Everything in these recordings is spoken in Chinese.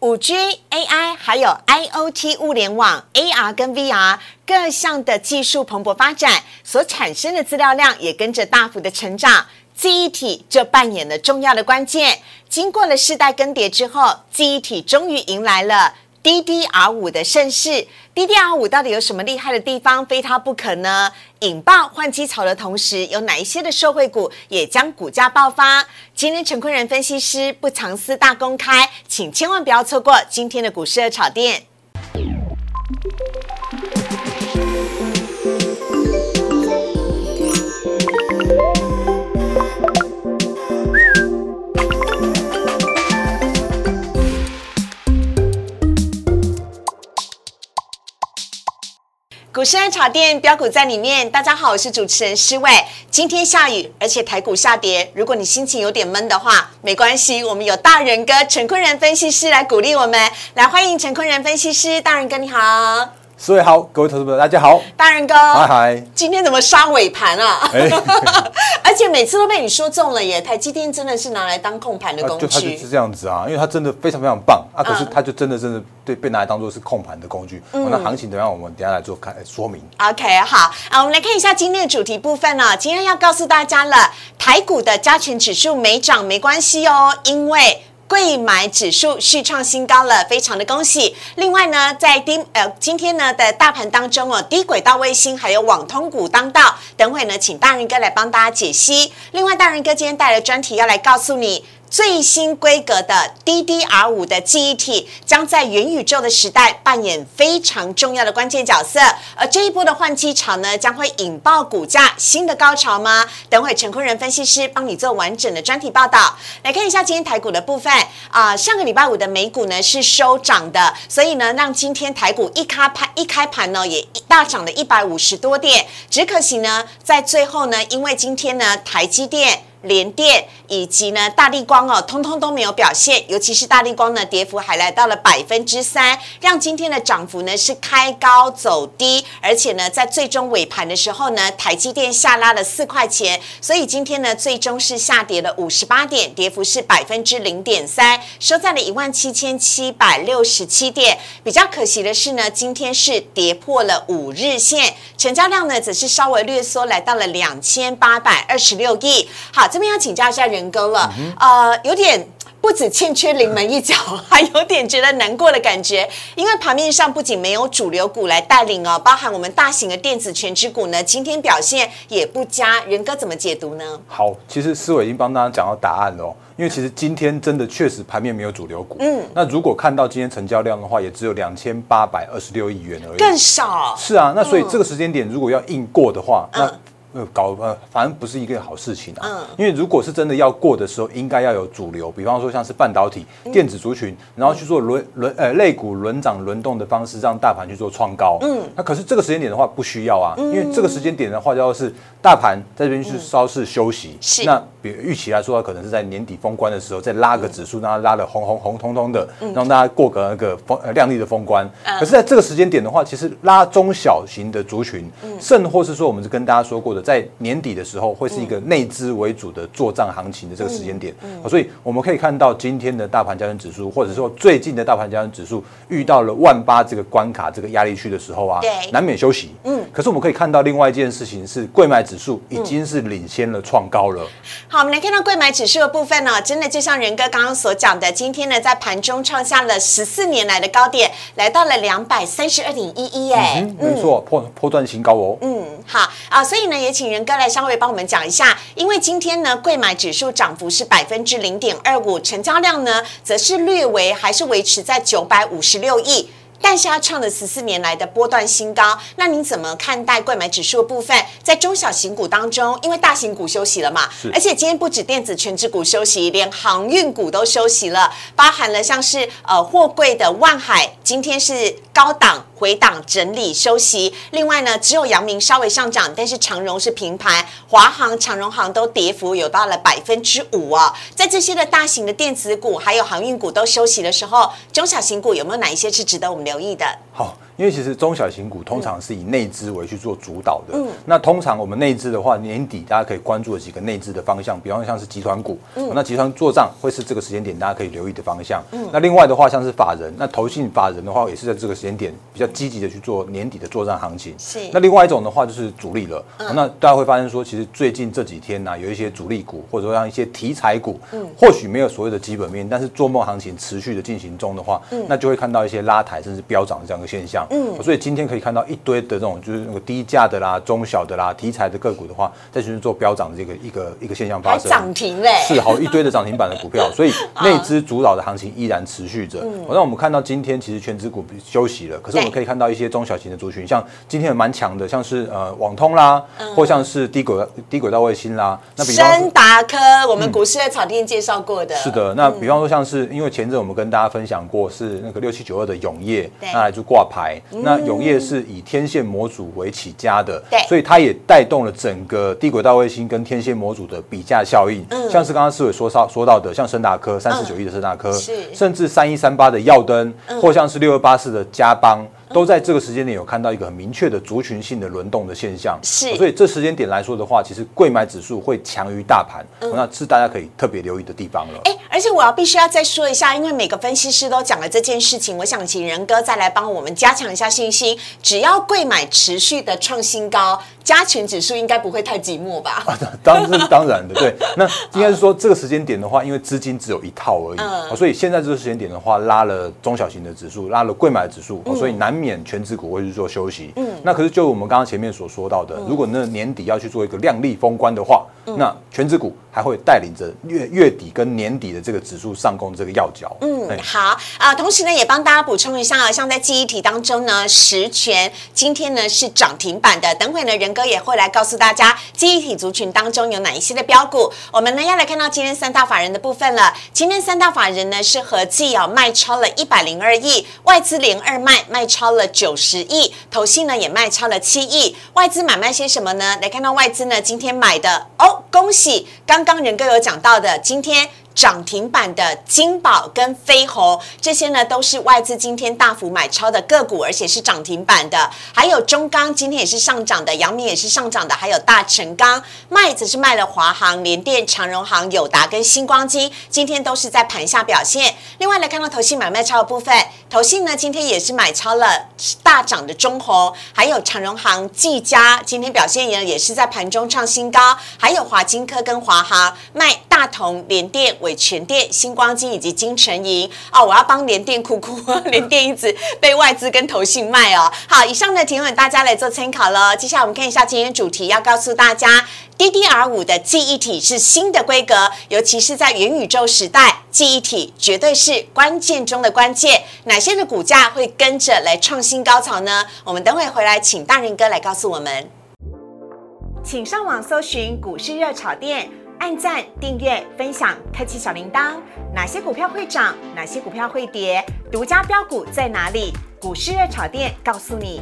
五 G、AI 还有 IOT 物联网、AR 跟 VR 各项的技术蓬勃发展，所产生的资料量也跟着大幅的成长。记忆体就扮演了重要的关键。经过了世代更迭之后，记忆体终于迎来了。DDR 五的盛世，DDR 五到底有什么厉害的地方，非它不可呢？引爆换机潮的同时，有哪一些的受惠股也将股价爆发？今天陈坤仁分析师不藏私大公开，请千万不要错过今天的股市的炒店。股市爱炒店标股在里面，大家好，我是主持人施伟。今天下雨，而且台股下跌，如果你心情有点闷的话，没关系，我们有大仁哥陈坤仁分析师来鼓励我们。来，欢迎陈坤仁分析师，大仁哥你好。四位好，各位投资朋友大家好，大人哥，嗨嗨，今天怎么杀尾盘啊？而且每次都被你说中了耶！台积电真的是拿来当控盘的工具，就它就是这样子啊，因为它真的非常非常棒啊，可是它就真的真的对被拿来当做是控盘的工具。那行情怎样？我们等下来做看说明。OK，好啊，我们来看一下今天的主题部分呢。今天要告诉大家了，台股的加权指数没涨没关系哦，因为。贵买指数续创新高了，非常的恭喜。另外呢，在低呃今天呢的大盘当中哦，低轨道卫星还有网通股当道。等会呢，请大人哥来帮大家解析。另外，大人哥今天带来专题要来告诉你。最新规格的 DDR 五的记忆体将在元宇宙的时代扮演非常重要的关键角色，而这一波的换机潮呢，将会引爆股价新的高潮吗？等会陈坤仁分析师帮你做完整的专题报道。来看一下今天台股的部分啊，上个礼拜五的美股呢是收涨的，所以呢，让今天台股一开盘一开盘呢也大涨了一百五十多点，只可惜呢，在最后呢，因为今天呢台积电。联电以及呢大力光哦，通通都没有表现，尤其是大力光呢，跌幅还来到了百分之三，让今天的涨幅呢是开高走低，而且呢在最终尾盘的时候呢，台积电下拉了四块钱，所以今天呢最终是下跌了五十八点，跌幅是百分之零点三，收在了一万七千七百六十七点。比较可惜的是呢，今天是跌破了五日线，成交量呢则是稍微略缩，来到了两千八百二十六亿。好。这边要请教一下人哥了，呃，有点不止欠缺临门一脚，还有点觉得难过的感觉，因为盘面上不仅没有主流股来带领哦，包含我们大型的电子全指股呢，今天表现也不佳。人哥怎么解读呢？好，其实思伟已经帮大家讲到答案了，因为其实今天真的确实盘面没有主流股，嗯，那如果看到今天成交量的话，也只有两千八百二十六亿元而已，更少。是啊，那所以这个时间点如果要硬过的话，那。呃，搞呃，反正不是一个好事情啊。嗯。因为如果是真的要过的时候，应该要有主流，比方说像是半导体、电子族群，然后去做轮轮呃类股轮涨轮动的方式，让大盘去做创高。嗯。那可是这个时间点的话，不需要啊。嗯。因为这个时间点的话，就是大盘在这边去稍事休息。是。那比预期来说，可能是在年底封关的时候，再拉个指数，让它拉的红红红彤彤的，让大家过个那个封呃亮丽的封关。可是在这个时间点的话，其实拉中小型的族群，甚或是说我们是跟大家说过的。在年底的时候，会是一个内资为主的做账行情的这个时间点，所以我们可以看到今天的大盘交易指数，或者说最近的大盘交易指数遇到了万八这个关卡、这个压力区的时候啊，难免休息。嗯，可是我们可以看到另外一件事情是，贵买指数已经是领先了创高了。好，我们来看到贵买指数的部分呢，真的就像仁哥刚刚所讲的，今天呢在盘中创下了十四年来的高点，来到了两百三十二点一一，哎，没错，破破断新高哦。嗯，好啊，所以呢也。请仁哥来稍微帮我们讲一下，因为今天呢，贵买指数涨幅是百分之零点二五，成交量呢则是略微还是维持在九百五十六亿。但是它创了十四年来的波段新高，那您怎么看待贵买指数的部分？在中小型股当中，因为大型股休息了嘛，而且今天不止电子全指股休息，连航运股都休息了，包含了像是呃货柜的万海，今天是高档回档整理休息。另外呢，只有阳明稍微上涨，但是长荣是平盘，华航、长荣航都跌幅有到了百分之五啊。在这些的大型的电子股还有航运股都休息的时候，中小型股有没有哪一些是值得我们？留意的好，因为其实中小型股通常是以内资为去做主导的。嗯，那通常我们内资的话，年底大家可以关注的几个内资的方向，比方像是集团股，嗯，那集团做账会是这个时间点大家可以留意的方向。嗯，那另外的话，像是法人，那投信法人的话，也是在这个时间点比较积极的去做年底的做账行情。是。那另外一种的话就是主力了。嗯。那大家会发现说，其实最近这几天呢，有一些主力股或者说像一些题材股，嗯，或许没有所谓的基本面，但是做梦行情持续的进行中的话，嗯，那就会看到一些拉抬甚至飙涨的这样一个现象。嗯。所以今天可以看到一堆的这种就是那个低价的啦、中小的啦、题材的个股的话，在就是做飙涨的这个一个一个现象发生。涨停嘞。是好一堆的涨停板的股票，所以 内资主导的行情依然持续着。嗯。那我们看到今天其实全指股休息了，可是我们可以看到一些中小型的族群，像今天蛮强的，像是呃网通啦，或像是低轨低轨道卫星啦。那比方深达科，我们股市在草甸介绍过的。是的，那比方说像是因为前阵我们跟大家分享过是那个六七九二的永业，那来就挂牌。那永业是以天线模组为起家的，对，所以它也带动了整个低轨道卫星跟天线模组的比价效应。嗯，像是刚刚思伟说到说到的，像深达科三四九亿的深达科，是，甚至三一三八的耀灯，或像是六二八四的嘉邦。都在这个时间点有看到一个很明确的族群性的轮动的现象，是，所以这时间点来说的话，其实贵买指数会强于大盘，那是大家可以特别留意的地方了。哎，而且我要必须要再说一下，因为每个分析师都讲了这件事情，我想请仁哥再来帮我们加强一下信心。只要贵买持续的创新高，加权指数应该不会太寂寞吧？当这是 当然的，对。那应该是说这个时间点的话，因为资金只有一套而已，所以现在这个时间点的话，拉了中小型的指数，拉了贵买指数，所以难免全指股会去做休息。嗯，那可是就我们刚刚前面所说到的，如果那年底要去做一个量力封关的话，那全指股还会带领着月月底跟年底的这个指数上攻这个要角。嗯，好啊，同时呢也帮大家补充一下啊，像在记忆体当中呢，实权今天呢是涨停板的，等会呢仁哥也会来告诉大家记忆体族群当中有哪一些的标股。我们呢要来看到今天三大法人的部分了。今天三大法人呢是合计啊卖超了一百零二亿，外资零二卖卖超了九十亿，投信呢也卖超了七亿。外资买卖些什么呢？来看到外资呢今天买的哦，恭喜刚刚仁哥有讲到的，今天。涨停板的金宝跟飞鸿，这些呢都是外资今天大幅买超的个股，而且是涨停板的。还有中钢今天也是上涨的，阳明也是上涨的，还有大成钢麦子是卖了华航、联电、长荣航、友达跟星光金，今天都是在盘下表现。另外来看到投信买卖超的部分，投信呢今天也是买超了大涨的中红，还有长荣航、技嘉，今天表现也也是在盘中创新高，还有华金科跟华航卖大同、联电。全电、星光金以及金城银哦，我要帮联电哭哭，联电一直被外资跟投信卖哦。好，以上的提问大家来做参考了。接下来我们看一下今天主题，要告诉大家，DDR 五的记忆体是新的规格，尤其是在元宇宙时代，记忆体绝对是关键中的关键。哪些的股价会跟着来创新高潮呢？我们等会回来，请大人哥来告诉我们。请上网搜寻股市热炒店。按赞、订阅、分享，开启小铃铛。哪些股票会涨？哪些股票会跌？独家标股在哪里？股市热炒店告诉你。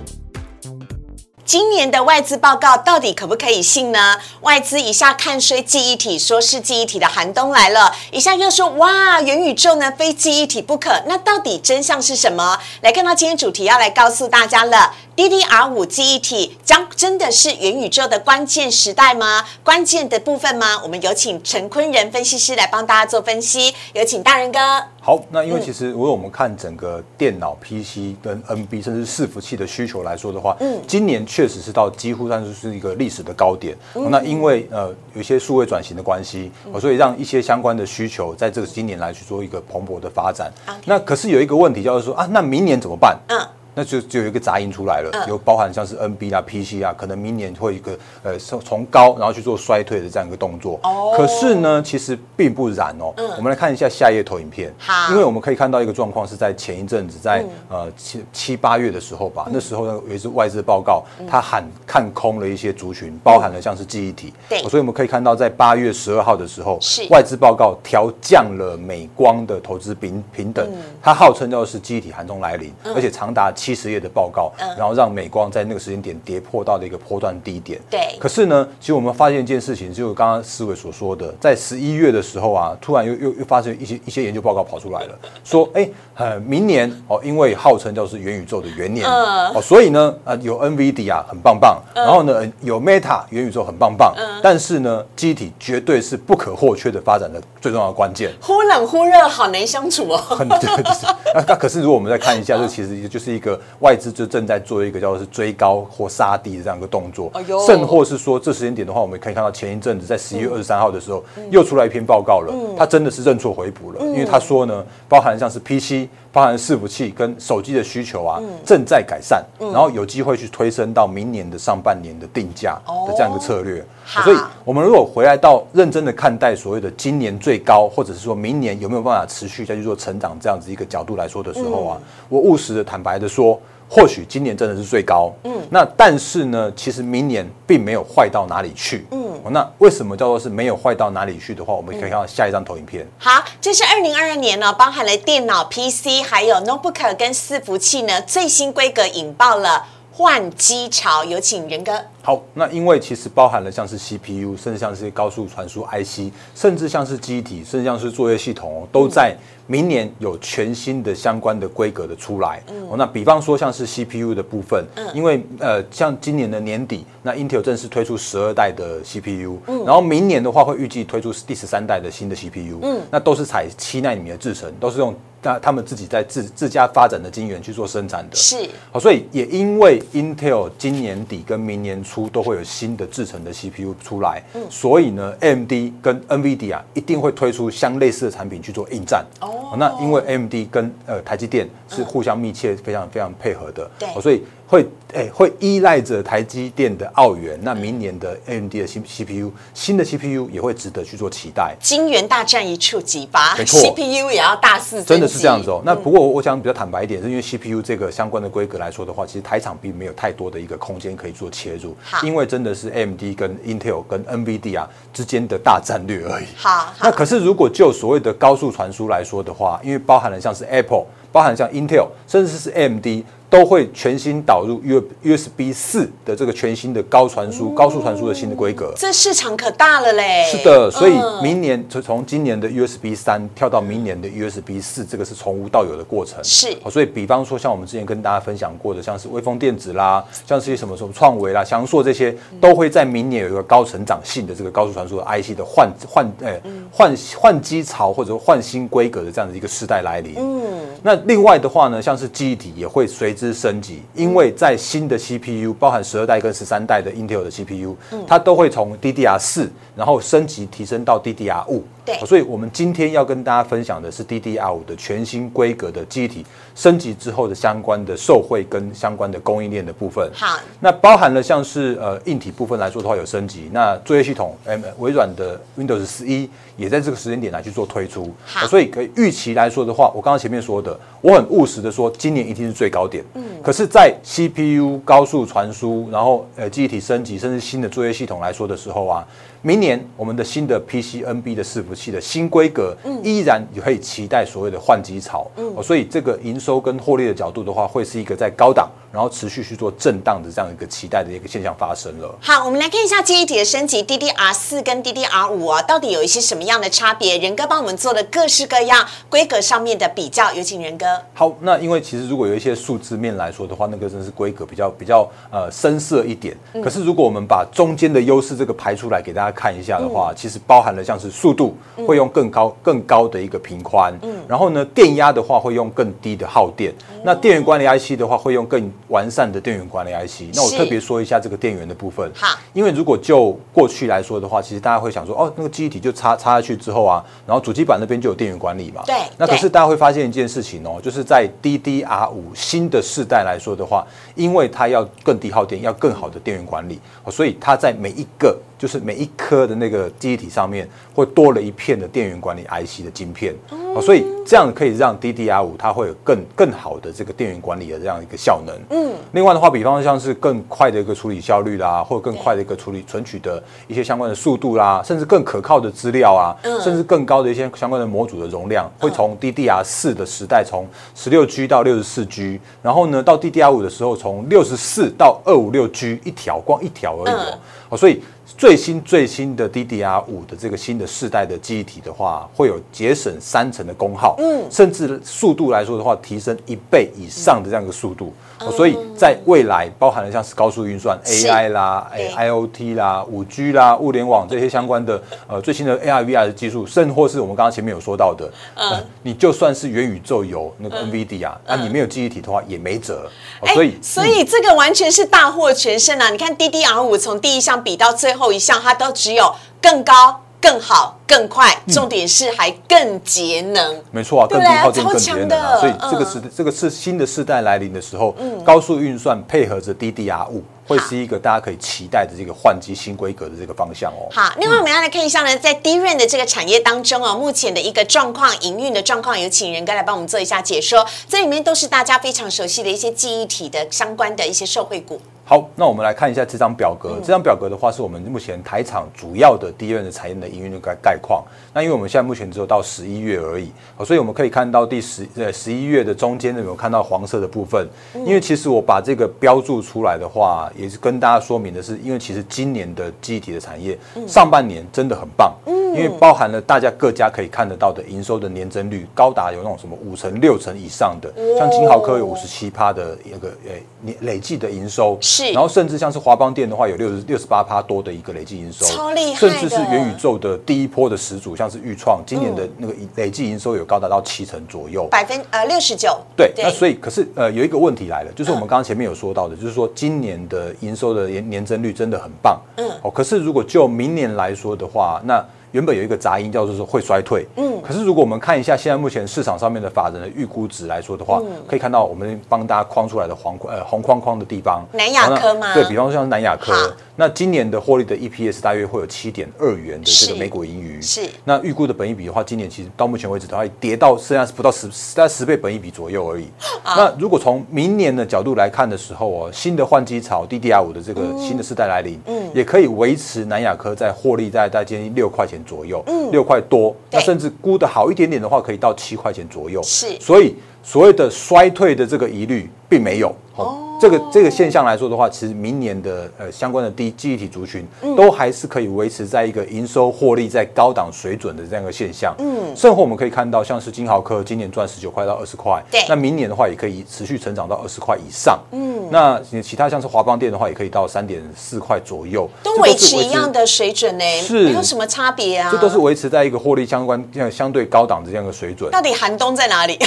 今年的外资报告到底可不可以信呢？外资一下看衰记忆体，说是记忆体的寒冬来了；一下又说哇，元宇宙呢非记忆体不可。那到底真相是什么？来看到今天主题要来告诉大家了：DDR 五记忆体将真的是元宇宙的关键时代吗？关键的部分吗？我们有请陈坤仁分析师来帮大家做分析。有请大人哥。好，那因为其实如果我们看整个电脑、PC 跟 NB 甚至伺服器的需求来说的话，嗯，今年确实是到几乎算是是一个历史的高点。那因为呃有一些数位转型的关系，所以让一些相关的需求在这个今年来去做一个蓬勃的发展。那可是有一个问题，就是说啊，那明年怎么办？嗯。那就就有一个杂音出来了，有包含像是 NB 啊、PC 啊，可能明年会一个呃从从高然后去做衰退的这样一个动作。哦。可是呢，其实并不然哦。嗯。我们来看一下下一页投影片。好。因为我们可以看到一个状况是在前一阵子，在呃七七八月的时候吧，那时候呢有一次外资报告，他喊看空了一些族群，包含了像是记忆体。对。所以我们可以看到，在八月十二号的时候，是外资报告调降了美光的投资平平等，它号称叫是记忆体寒冬来临，而且长达七。七十页的报告，然后让美光在那个时间点跌破到了一个波段低点。对可是呢，其实我们发现一件事情，就刚刚思维所说的，在十一月的时候啊，突然又又又发生一些一些研究报告跑出来了，说，哎，呃，明年哦，因为号称叫是元宇宙的元年，嗯哦，所以呢，呃，有 NVIDIA 很棒棒，然后呢，有 Meta 元宇宙很棒棒，但是呢，机体绝对是不可或缺的发展的最重要的关键。忽冷忽热，好难相处哦。很 那可是如果我们再看一下，这其实就是一个外资就正在做一个叫做是追高或杀低的这样一个动作。甚或是说这时间点的话，我们可以看到前一阵子在十一月二十三号的时候，又出来一篇报告了，他真的是认错回补了，因为他说呢，包含像是 PC。包含伺服器跟手机的需求啊，正在改善，然后有机会去推升到明年的上半年的定价的这样一个策略。所以，我们如果回来到认真的看待所谓的今年最高，或者是说明年有没有办法持续再去做成长这样子一个角度来说的时候啊，我务实的坦白的说，或许今年真的是最高，嗯，那但是呢，其实明年并没有坏到哪里去，嗯，那为什么叫做是没有坏到哪里去的话，我们可以看到下一张投影片。好，这是二零二二年呢，包含了电脑、PC 还有 notebook 跟伺服器呢最新规格引爆了换机潮，有请仁哥。好，那因为其实包含了像是 CPU，甚至像是高速传输 IC，甚至像是机体，甚至像是作业系统哦，都在明年有全新的相关的规格的出来。哦，那比方说像是 CPU 的部分，因为呃，像今年的年底，那 Intel 正式推出十二代的 CPU，然后明年的话会预计推出第十三代的新的 CPU，嗯那都是采七纳米的制程，都是用那他们自己在自自家发展的晶圆去做生产的。是。好，所以也因为 Intel 今年底跟明年初都会有新的制成的 CPU 出来，所以呢，AMD 跟 NVIDIA 一定会推出相类似的产品去做应战。哦。那因为 AMD 跟呃台积电是互相密切、非常非常配合的，对。哦所以会诶、会依赖着台积电的澳元，那明年的 AMD 的新 CPU 新的 CPU 也会值得去做期待。晶元大战一触即发没错，CPU 也要大肆真的是这样子哦。那不过我我想比较坦白一点，是因为 CPU 这个相关的规格来说的话，其实台厂并没有太多的一个空间可以做切入，因为真的是 AMD 跟 Intel 跟 NVIDIA 之间的大战略而已。好好那可是如果就所谓的高速传输来说的话，因为包含了像是 Apple，包含像 Intel，甚至是 AMD。都会全新导入 U USB 四的这个全新的高传输、高速传输的新的规格。这市场可大了嘞。是的，所以嗯明年从从今年的 USB 三跳到明年的 USB 四，这个是从无到有的过程。是哦所以比方说像我们之前跟大家分享过的，像是微风电子啦，像是一些什么什么创维啦、翔硕这些，都会在明年有一个高成长性的这个高速传输的 IC 的换换呃换换机潮或者换新规格的这样的一个时代来临。嗯，那另外的话呢，像是记忆体也会随之升级，因为在新的 CPU，包含十二代跟十三代的 Intel 的 CPU，它都会从 DDR 四，然后升级提升到 DDR 五。对所以我们今天要跟大家分享的是 DDR 五的全新规格的记忆体升级之后的相关的受惠跟相关的供应链的部分。好，那包含了像是呃硬体部分来说的话有升级，那作业系统，呃微软的 Windows 十一也在这个时间点来去做推出，好所以可以预期来说的话，我刚刚前面说的，我很务实的说，今年一定是最高点。嗯，可是，在 CPU 高速传输，然后呃记忆体升级，甚至新的作业系统来说的时候啊，明年我们的新的 PCNB 的伺服器的新规格，依然可以期待所谓的换机潮。嗯，所以这个营收跟获利的角度的话，会是一个在高档，然后持续去做震荡的这样一个期待的一个现象发生了。好，我们来看一下记忆体的升级，DDR 四跟 DDR 五啊，到底有一些什么样的差别？仁哥帮我们做了各式各样规格上面的比较，有请仁哥。好，那因为其实如果有一些数字面来说的话，那个真的是规格比较比较呃深色一点。可是如果我们把中间的优势这个排出来给大家看一下的话，其实包含了像是速度会用更高更高的一个频宽，然后呢电压的话会用更低的耗电，那电源管理 IC 的话会用更完善的电源管理 IC。那我特别说一下这个电源的部分。好，因为如果就过去来说的话，其实大家会想说，哦，那个记忆体就插插下去之后啊，然后主机板那边就有电源管理嘛。对那可是大家会发现一件事情哦，就是在 DDR 五新的世代来说的话，因为它要更低耗电，要更好的电源管理，哦所以它在每一个就是每一颗的那个记忆体上面会多了一片的电源管理 IC 的晶片，哦，所以这样可以让 DDR 五它会有更更好的这个电源管理的这样一个效能。嗯，另外的话，比方像是更快的一个处理效率啦，或者更快的一个处理存取的一些相关的速度啦，甚至更可靠的资料啊，甚至更高的一些相关的模组的容量，会从 DDR 四的时代从十六 G 到六十四 G，然后呢到 DDR 五的时候从六十四到二五六 G 一条，光一条而已哦。哦，所以最新最新的 DDR 五的这个新的世代的记忆体的话，会有节省三成的功耗，嗯，甚至速度来说的话，提升一倍以上的这样一个速度。哦，所以在未来，包含了像是高速运算、AI 啦、哎 IOT 啦、五 G 啦、物联网这些相关的呃最新的 AR VR 的技术，甚或是我们刚刚前面有说到的，嗯，你就算是元宇宙有那个 NVIDIA，那你没有记忆体的话也没辙。所以所以这个完全是大获全胜啊！你看 DDR 五从第一项比到最后一项，它都只有更高、更好、更快，重点是还更节能。没错啊，更低耗电、更节能啊！所以这个是这个是新的世代来临的时候，高速运算配合着 DDR 五。会是一个大家可以期待的这个换机新规格的这个方向哦。好，另外我们要来看一下呢，在低润的这个产业当中哦，目前的一个状况、营运的状况，有请仁哥来帮我们做一下解说。这里面都是大家非常熟悉的一些记忆体的相关的一些受惠股。好，那我们来看一下这张表格。这张表格的话，是我们目前台厂主要的第一的产业的营运的概概况。那因为我们现在目前只有到十一月而已，所以我们可以看到第十呃十一月的中间有没有看到黄色的部分？因为其实我把这个标注出来的话，也是跟大家说明的是，因为其实今年的记忆体的产业上半年真的很棒，因为包含了大家各家可以看得到的营收的年增率高达有那种什么五成六成以上的，像金豪科有五十七趴的那个呃年累计的营收。然后甚至像是华邦电的话，有六十六十八趴多的一个累计营收，超厉害甚至是元宇宙的第一波的始祖，像是裕创，今年的那个累计营收有高达到七成左右，百分呃六十九。对，那所以可是呃有一个问题来了，就是我们刚刚前面有说到的，就是说今年的营收的年年增率真的很棒，嗯，哦，可是如果就明年来说的话，那原本有一个杂音叫做说会衰退，嗯，可是如果我们看一下现在目前市场上面的法人的预估值来说的话，可以看到我们帮大家框出来的黄呃红框框的地方，南亚科吗？对比方说像南亚科。那今年的获利的 EPS 大约会有七点二元的这个美股盈余。是。那预估的本益比的话，今年其实到目前为止的话，跌到剩下不到十在十倍本益比左右而已。那如果从明年的角度来看的时候哦，新的换机潮 DDR 五的这个新的世代来临，嗯，也可以维持南亚科在获利在在接近六块钱左右，嗯，六块多。那甚至估的好一点点的话，可以到七块钱左右。是。所以所谓的衰退的这个疑虑并没有。哦。这个这个现象来说的话，其实明年的呃相关的低记忆体族群都还是可以维持在一个营收获利在高档水准的这样一个现象。嗯，甚或我们可以看到，像是金豪科今年赚十九块到二十块，对，那明年的话也可以持续成长到二十块以上。嗯，那其他像是华邦电的话，也可以到三点四块左右，都维持一样的水准呢，是没有什么差别啊。这都是维持在一个获利相关这样相对高档的这样一个水准。到底寒冬在哪里？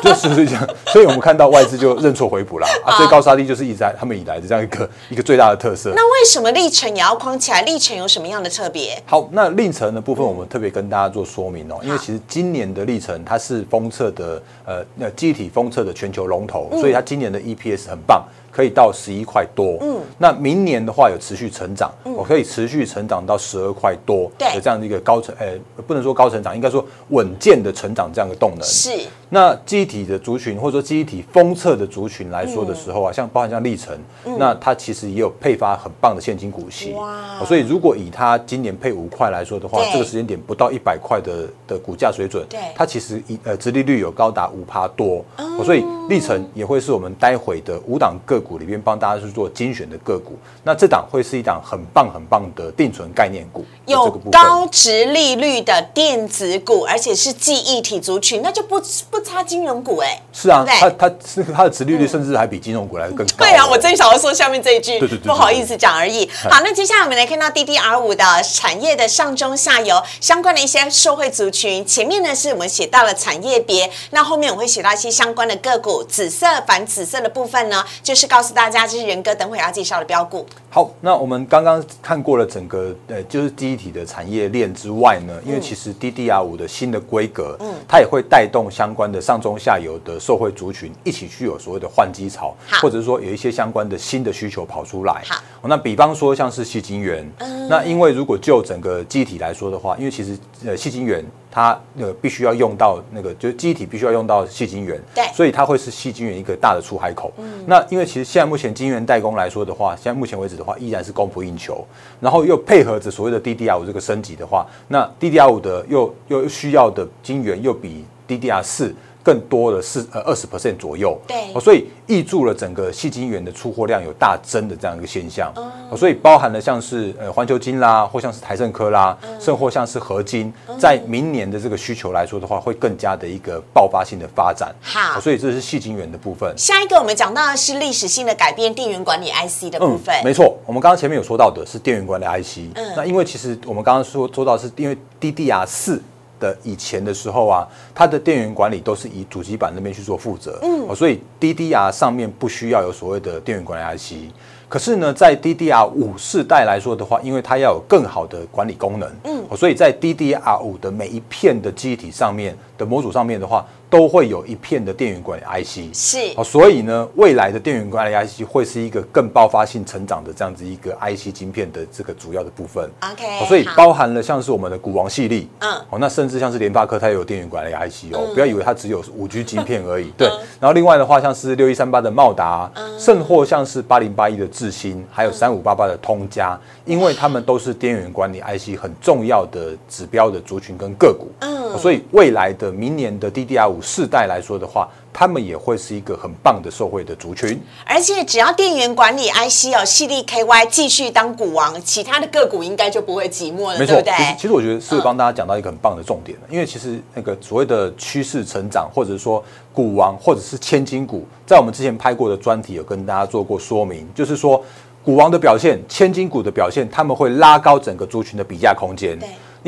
就是这样，所以我们看到外资就认错回补了啊，最高杀低就是一直在他们。以来的这样一个一个最大的特色。那为什么历程也要框起来？历程有什么样的特别？好，那历程的部分我们特别跟大家做说明哦，因为其实今年的历程它是封测的呃那机体封测的全球龙头，所以它今年的 EPS 很棒。可以到十一块多，嗯，那明年的话有持续成长，我可以持续成长到十二块多，对，这样的一个高成，呃，不能说高成长，应该说稳健的成长这样的动能。是，那机体的族群或者说机体封测的族群来说的时候啊，像包含像历程，那它其实也有配发很棒的现金股息，哇，所以如果以它今年配五块来说的话，这个时间点不到一百块的的股价水准，对，它其实一呃，殖利率有高达五趴多，所以历程也会是我们待会的五档个股。股里边帮大家去做精选的个股，那这档会是一档很棒很棒的定存概念股，有高值利率的电子股，而且是记忆体族群，那就不不差金融股哎。是啊，它它是它的殖利率甚至还比金融股来的更高。对啊，我正想要说下面这一句，不好意思讲而已。好，那接下来我们来看到 DDR 五的产业的上中下游相关的一些社会族群，前面呢是我们写到了产业别，那后面我会写到一些相关的个股，紫色反紫色的部分呢就是。告诉大家，这是仁哥等会要介绍的标股。好，那我们刚刚看过了整个呃，就是第一体的产业链之外呢，因为其实 DDR 五的新的规格，嗯，它也会带动相关的上中下游的受惠族群一起去有所谓的换机潮，或者是说有一些相关的新的需求跑出来。好，那比方说像是细晶圆，那因为如果就整个机体来说的话，因为其实呃细晶圆。它呃必须要用到那个，就是机体必须要用到细晶圆，对，所以它会是细晶圆一个大的出海口。嗯，那因为其实现在目前晶圆代工来说的话，现在目前为止的话依然是供不应求，然后又配合着所谓的 DDR 五这个升级的话，那 DDR 五的又又需要的晶圆又比 DDR 四。更多的是呃二十 percent 左右，对，所以抑注了整个细晶圆的出货量有大增的这样一个现象，哦，所以包含了像是呃环球金啦，或像是台盛科啦，甚或像是合金，在明年的这个需求来说的话，会更加的一个爆发性的发展。好，所以这是细晶圆的部分。下一个我们讲到的是历史性的改变，电源管理 IC 的部分。没错，我们刚刚前面有说到的是电源管理 IC，嗯，那因为其实我们刚刚说说到是因为 DDR 四。的以前的时候啊，它的电源管理都是以主机板那边去做负责，嗯，所以 DDR 上面不需要有所谓的电源管理 IC。可是呢，在 DDR 五世代来说的话，因为它要有更好的管理功能，嗯，所以在 DDR 五的每一片的机体上面的模组上面的话。都会有一片的电源管理 IC，是。哦，所以呢，未来的电源管理 IC 会是一个更爆发性成长的这样子一个 IC 晶片的这个主要的部分。OK，所以包含了像是我们的股王系列，嗯，哦，那甚至像是联发科，它也有电源管理 IC 哦，不要以为它只有五 G 晶片而已。对，然后另外的话，像是六一三八的茂达，甚或像是八零八一的智新，还有三五八八的通家，因为他们都是电源管理 IC 很重要的指标的族群跟个股。嗯，所以未来的明年的 DDR 五。世代来说的话，他们也会是一个很棒的受惠的族群。而且只要电源管理 IC 哦，系力 KY 继续当股王，其他的个股应该就不会寂寞了，对不对？其实我觉得是帮大家讲到一个很棒的重点因为其实那个所谓的趋势成长，或者说股王，或者是千金股，在我们之前拍过的专题有跟大家做过说明，就是说股王的表现、千金股的表现，他们会拉高整个族群的比价空间。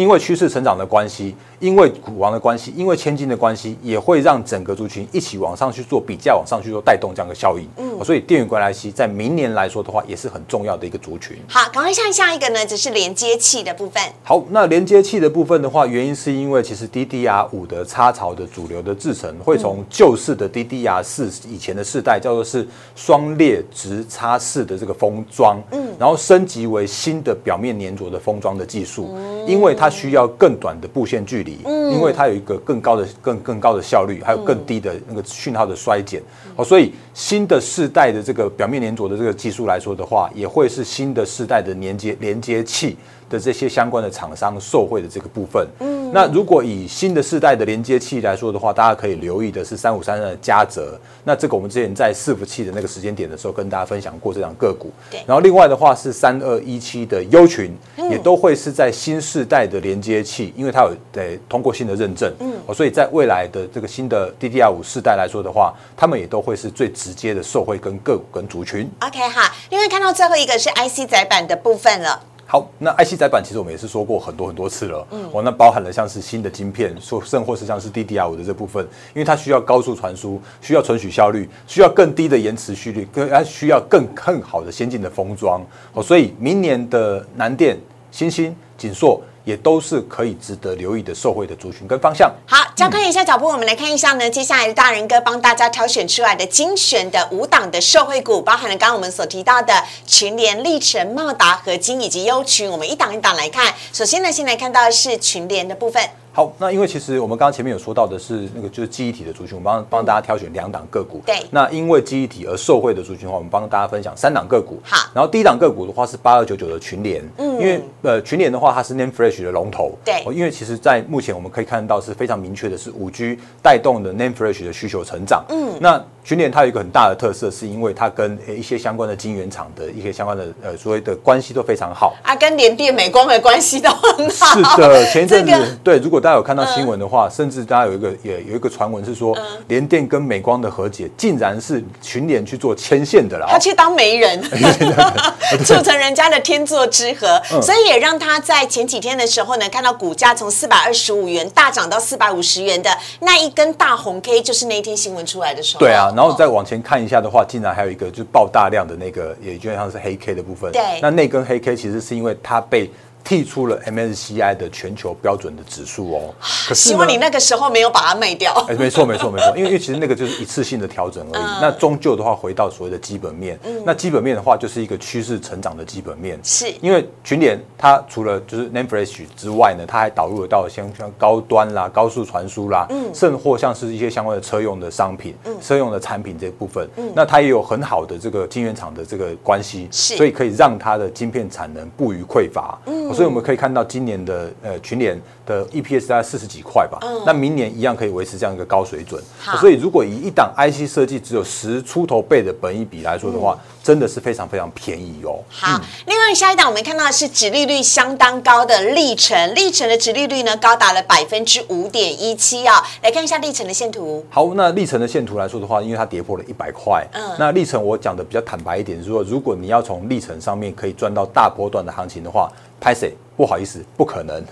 因为趋势成长的关系，因为股王的关系，因为千金的关系，也会让整个族群一起往上去做比价，往上去做带动这样的效应。嗯，所以电源管理器在明年来说的话，也是很重要的一个族群。好，赶快看下一个呢，只是连接器的部分。好，那连接器的部分的话，原因是因为其实 DDR 五的插槽的主流的制程会从旧式的 DDR 四以前的世代叫做是双列直插式的这个封装，嗯，然后升级为新的表面粘着的封装的技术，因为它需要更短的布线距离，嗯，因为它有一个更高的、更更高的效率，还有更低的那个讯号的衰减，哦，所以新的世代的这个表面粘着的这个技术来说的话，也会是新的世代的连接连接器。的这些相关的厂商受惠的这个部分，嗯，那如果以新的世代的连接器来说的话，大家可以留意的是三五三三的嘉泽，那这个我们之前在伺服器的那个时间点的时候跟大家分享过这两个股，对，然后另外的话是三二一七的优群，也都会是在新世代的连接器，因为它有得通过新的认证，嗯，所以在未来的这个新的 DDR 五世代来说的话，他们也都会是最直接的受惠跟个股跟族群。OK 哈，另外看到最后一个是 IC 载板的部分了。好，那 IC 载板其实我们也是说过很多很多次了，嗯，哦，那包含了像是新的晶片，说甚或是像是 DDR 五的这部分，因为它需要高速传输，需要存取效率，需要更低的延迟蓄率，更它需要更更好的先进的封装，哦，所以明年的南电、新兴、锦硕。也都是可以值得留意的受惠的族群跟方向。好，加快一下脚步，我们来看一下呢，接下来的大人哥帮大家挑选出来的精选的五档的受惠股，包含了刚刚我们所提到的群联、历程、茂达、合金以及优群，我们一档一档来看。首先呢，先来看到的是群联的部分。好，那因为其实我们刚刚前面有说到的是那个就是记忆体的族群，我们帮帮大家挑选两档个股。对，那因为记忆体而受惠的族群的话，我们帮大家分享三档个股。好，然后第一档个股的话是八二九九的群联，嗯，因为呃群联的话它是 Name Flash 的龙头。对，因为其实在目前我们可以看到是非常明确的是五 G 带动的 Name Flash 的需求成长。嗯，那群联它有一个很大的特色，是因为它跟一些相关的晶圆厂的一些相关的呃所谓的关系都非常好。啊，跟联电、美光的关系都很好。是的，前一阵子对，如果大家有看到新闻。的话，甚至大家有一个也有一个传闻是说，联电跟美光的和解，竟然是群联去做牵线的啦。他去当媒人，促 成人家的天作之合，所以也让他在前几天的时候呢，看到股价从四百二十五元大涨到四百五十元的那一根大红 K，就是那一天新闻出来的时候。对啊，然然后再往前看一下的话，竟然还有一个就是爆大量的那个，也就像是黑 K 的部分。对那那根黑 K 其实是因为它被剔出了 MSCI 的全球标准的指数哦。可是呢希望你那个时候没有把它卖掉。哎，没错，没错，没错，因为因为其实那个就是一次性的调整而已。嗯。那终究的话，回到所谓的基本面，那基本面的话，就是一个趋势成长的基本面。是。因为群联它除了就是 Name Flash 之外呢，它还导入了到像像高端啦、高速传输啦，嗯。甚或像是一些相关的车用的商品、车用的产品这部分，那它也有很好的这个晶圆厂的这个关系，是。所以可以让它的晶片产能不予匮乏。嗯，所以我们可以看到今年的呃群联的 EPS 大概四十几块吧，嗯。那明年一样可以维持这样一个高水准。好。所以如果以一档 IC 设计只有十出头倍的本益比来说的话，真的是非常非常便宜哦。好，另外下一档我们看到的是殖利率相当高的历程，历程的殖利率呢高达了百分之五点一七啊。来看一下历程的线图，好，那历程的线图来说的话，因为它跌破了一百块，嗯。那历程我讲的比较坦白一点，如果如果你要从历程上面可以赚到大波段的行情的话，拍谁不好意思，不可能。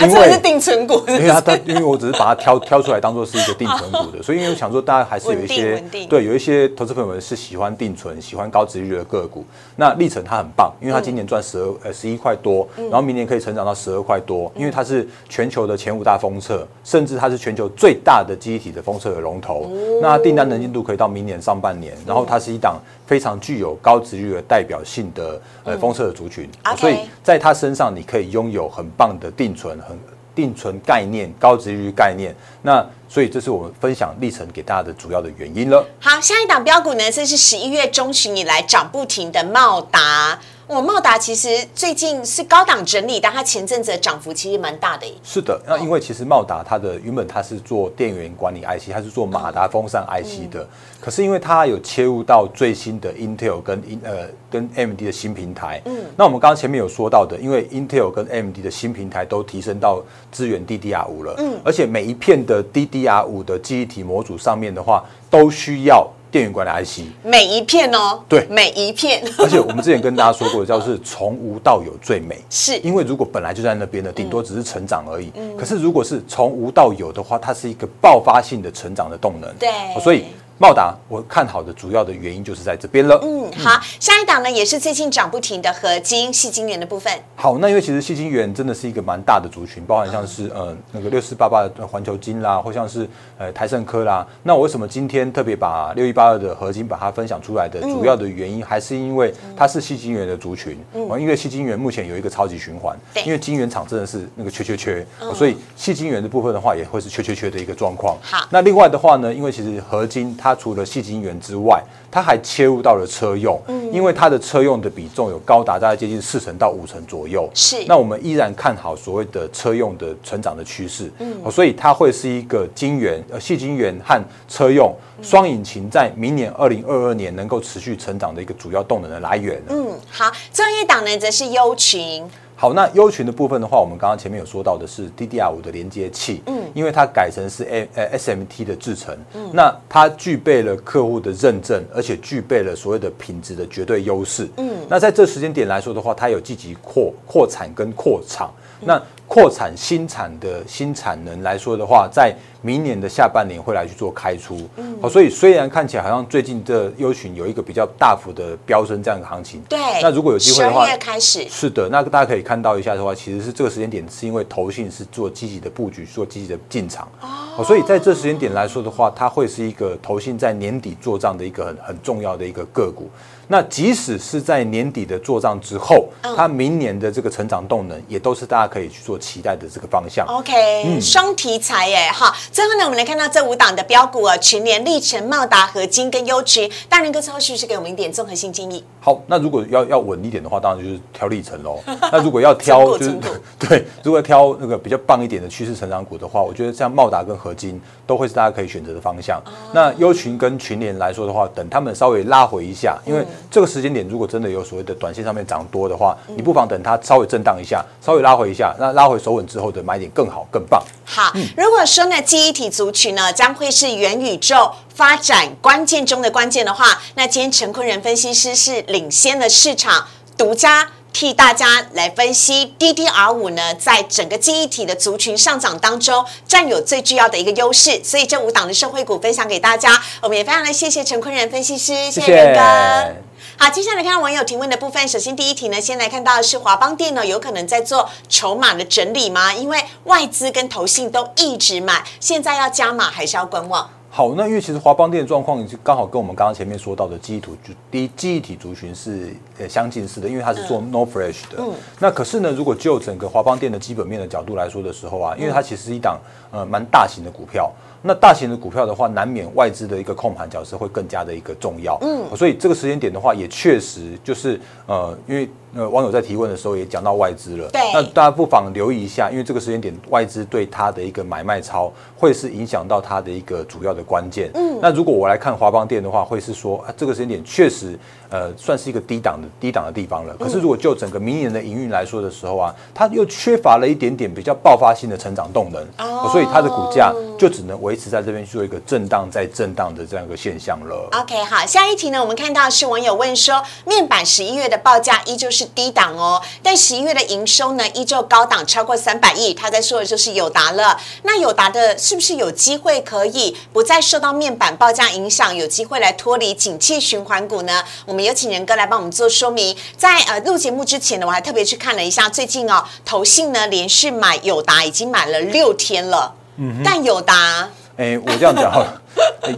因为是定存股，因为它它？因为我只是把它挑 挑出来当做是一个定存股的，所以因为我想说大家还是有一些对有一些投资朋友们是喜欢定存、喜欢高值率的个股。那历程它很棒，因为它今年赚十二呃十一块多，然后明年可以成长到十二块多，因为它是全球的前五大封测，甚至它是全球最大的记忆体的封测的龙头。那订单能进度可以到明年上半年，然后它是一档非常具有高值率的代表性的呃封测的族群，所以在它身上你可以拥有很棒的定存，很定存概念、高值率概念。那所以这是我们分享历程给大家的主要的原因了。好，下一档标股呢，这是十一月中旬以来涨不停的茂达。我茂达其实最近是高档整理，但它前阵子的涨幅其实蛮大的耶。是的，那因为其实茂达它的原本它是做电源管理 IC，它是做马达风扇 IC 的，可是因为它有切入到最新的 Intel 跟 In 呃跟 AMD 的新平台，嗯，那我们刚刚前面有说到的，因为 Intel 跟 AMD 的新平台都提升到支援 DDR 五了，嗯，而且每一片的 DDR 五的记忆体模组上面的话，都需要电源管理 IC。每一片哦，对每一片 而且我们之前跟大家说过，叫是从无到有最美。是因为如果本来就在那边的，顶多只是成长而已。可是如果是从无到有的话，它是一个爆发性的成长的动能。对所以茂达我看好的主要的原因就是在这边了。嗯，好，下一档呢也是最近涨不停的合金细晶圆的部分。好，那因为其实细晶圆真的是一个蛮大的族群，包含像是呃那个六四八八的环球金啦，或像是呃台盛科啦。那我为什么今天特别把六一八二的合金把它分享出来的主要的原因，还是因为它是细晶圆的族群。嗯，因为细晶圆目前有一个超级循环对，因为晶圆厂真的是那个缺缺缺，哦所以细晶圆的部分的话也会是缺缺缺的一个状况。好那另外的话呢，因为其实合金它除了细晶圆之外，它还切入到了车用，因为它的车用的比重有高达大概接近四成到五成左右。是那我们依然看好所谓的车用的成长的趋势，嗯，所以它会是一个晶圆呃细晶圆和车用双引擎在明年二零二二年能够持续成长的一个主要动能的来源。嗯，好，最后一档呢则是优群。好，那优群的部分的话，我们刚刚前面有说到的是 DDR 五的连接器，嗯，因为它改成是 A 呃 SMT 的制程，嗯，那它具备了客户的认证，而且具备了所谓的品质的绝对优势，嗯，那在这时间点来说的话，它有积极扩扩产跟扩厂，那扩产新产的新产能来说的话，在明年的下半年会来去做开出，嗯，好，所以虽然看起来好像最近这优群有一个比较大幅的飙升这样的行情，对，那如果有机会的话十二月开始，是的，那大家可以看到一下的话，其实是这个时间点是因为投信是做积极的布局，做积极的进场，哦，所以在这时间点来说的话，它会是一个投信在年底做账的一个很很重要的一个个股。那即使是在年底的做账之后，它明年的这个成长动能也都是大家可以去做期待的这个方向。OK，双题材耶，哈。最后呢，我们来看到这五档的标股啊，群联、历程、茂达、合金跟优群。大人哥最后是不是给我们一点综合性建议？好，那如果要要稳一点的话，当然就是挑历程喽。那如果要挑就是 对，如果挑那个比较棒一点的趋势成长股的话，我觉得像茂达跟合金都会是大家可以选择的方向。那优群跟群联来说的话，等他们稍微拉回一下，因为这个时间点如果真的有所谓的短线上面涨多的话，你不妨等它稍微震荡一下，稍微拉回一下，那拉回手稳之后的买点更好更棒。好，如果说呢，记忆体族群呢将会是元宇宙发展关键中的关键的话，那今天陈坤仁分析师是领先的市场。独家替大家来分析 DDR 五呢，在整个记忆体的族群上涨当中，占有最重要的一个优势。所以这五档的社会股分享给大家，我们也非常的谢谢陈坤仁分析师，谢谢仁哥。好，接下来看网友提问的部分。首先第一题呢，先来看到的是华邦电呢，有可能在做筹码的整理吗？因为外资跟投信都一直买，现在要加码还是要观望？好，那因为其实华邦电的状况，就刚好跟我们刚刚前面说到的记忆图，就第一记忆体族群是呃相近似的，因为它是做 No fresh 的。嗯。那可是呢，如果就整个华邦电的基本面的角度来说的时候啊，因为它其实是一档呃蛮大型的股票。那大型的股票的话，难免外资的一个控盘角色会更加的一个重要。嗯，所以这个时间点的话，也确实就是呃，因为呃网友在提问的时候也讲到外资了。对。那大家不妨留意一下，因为这个时间点外资对它的一个买卖超会是影响到它的一个主要的关键。嗯。那如果我来看华邦店的话，会是说啊，这个时间点确实呃算是一个低档的低档的地方了。可是如果就整个明年的营运来说的时候啊，它又缺乏了一点点比较爆发性的成长动能。哦。所以它的股价就只能维持在这边做一个震荡再震荡的这样一个现象了。OK，好，下一题呢，我们看到是网友问说，面板十一月的报价依旧是低档哦，但十一月的营收呢依旧高档，超过三百亿。他在说的就是友达了。那友达的是不是有机会可以不再受到面板报价影响，有机会来脱离景气循环股呢？我们有请仁哥来帮我们做说明。在呃录节目之前呢，我还特别去看了一下，最近哦，投信呢连续买友达已经买了六天了。嗯，但友达。哎，我这样讲哈，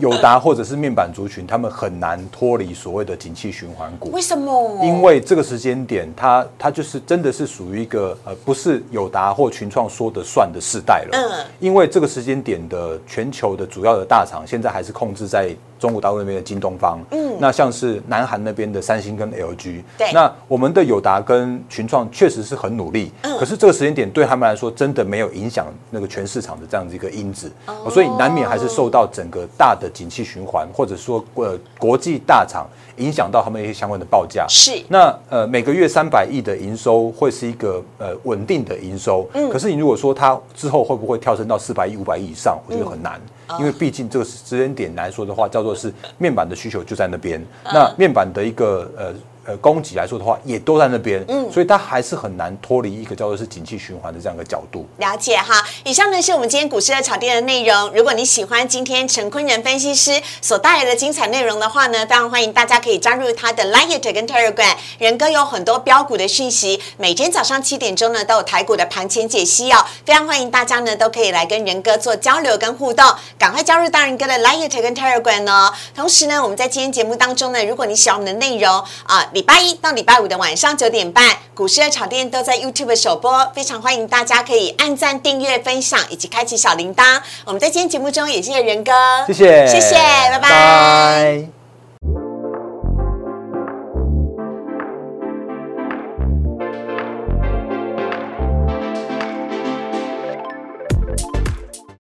友达或者是面板族群，他们很难脱离所谓的景气循环股。为什么？因为这个时间点，它它就是真的是属于一个呃，不是友达或群创说的算的时代了。嗯，因为这个时间点的全球的主要的大厂，现在还是控制在。中国大陆那边的京东方，嗯，那像是南韩那边的三星跟 LG，对，那我们的友达跟群创确实是很努力，嗯，可是这个时间点对他们来说真的没有影响那个全市场的这样子一个因子，所以难免还是受到整个大的景气循环，或者说呃国际大厂影响到他们一些相关的报价，是，那呃每个月三百亿的营收会是一个呃稳定的营收，嗯，可是你如果说它之后会不会跳升到四百亿、五百亿以上，我觉得很难。因为毕竟这个时间点来说的话，叫做是面板的需求就在那边，那面板的一个呃。呃，供给来说的话，也都在那边，嗯，所以它还是很难脱离一个叫做是景气循环的这样一个角度。了解哈，以上呢是我们今天股市的炒店的内容。如果你喜欢今天陈坤仁分析师所带来的精彩内容的话呢，非常欢迎大家可以加入他的 Line 跟 Telegram。仁哥有很多标股的讯息，每天早上七点钟呢都有台股的盘前解析哦，非常欢迎大家呢都可以来跟仁哥做交流跟互动，赶快加入大仁哥的 Line 跟 Telegram 哦。同时呢，我们在今天节目当中呢，如果你喜欢我们的内容啊。礼拜一到礼拜五的晚上九点半，股市的炒店都在 YouTube 首播，非常欢迎大家可以按赞、订阅、分享以及开启小铃铛。我们在今天节目中也谢谢仁哥，谢谢，谢谢，拜拜。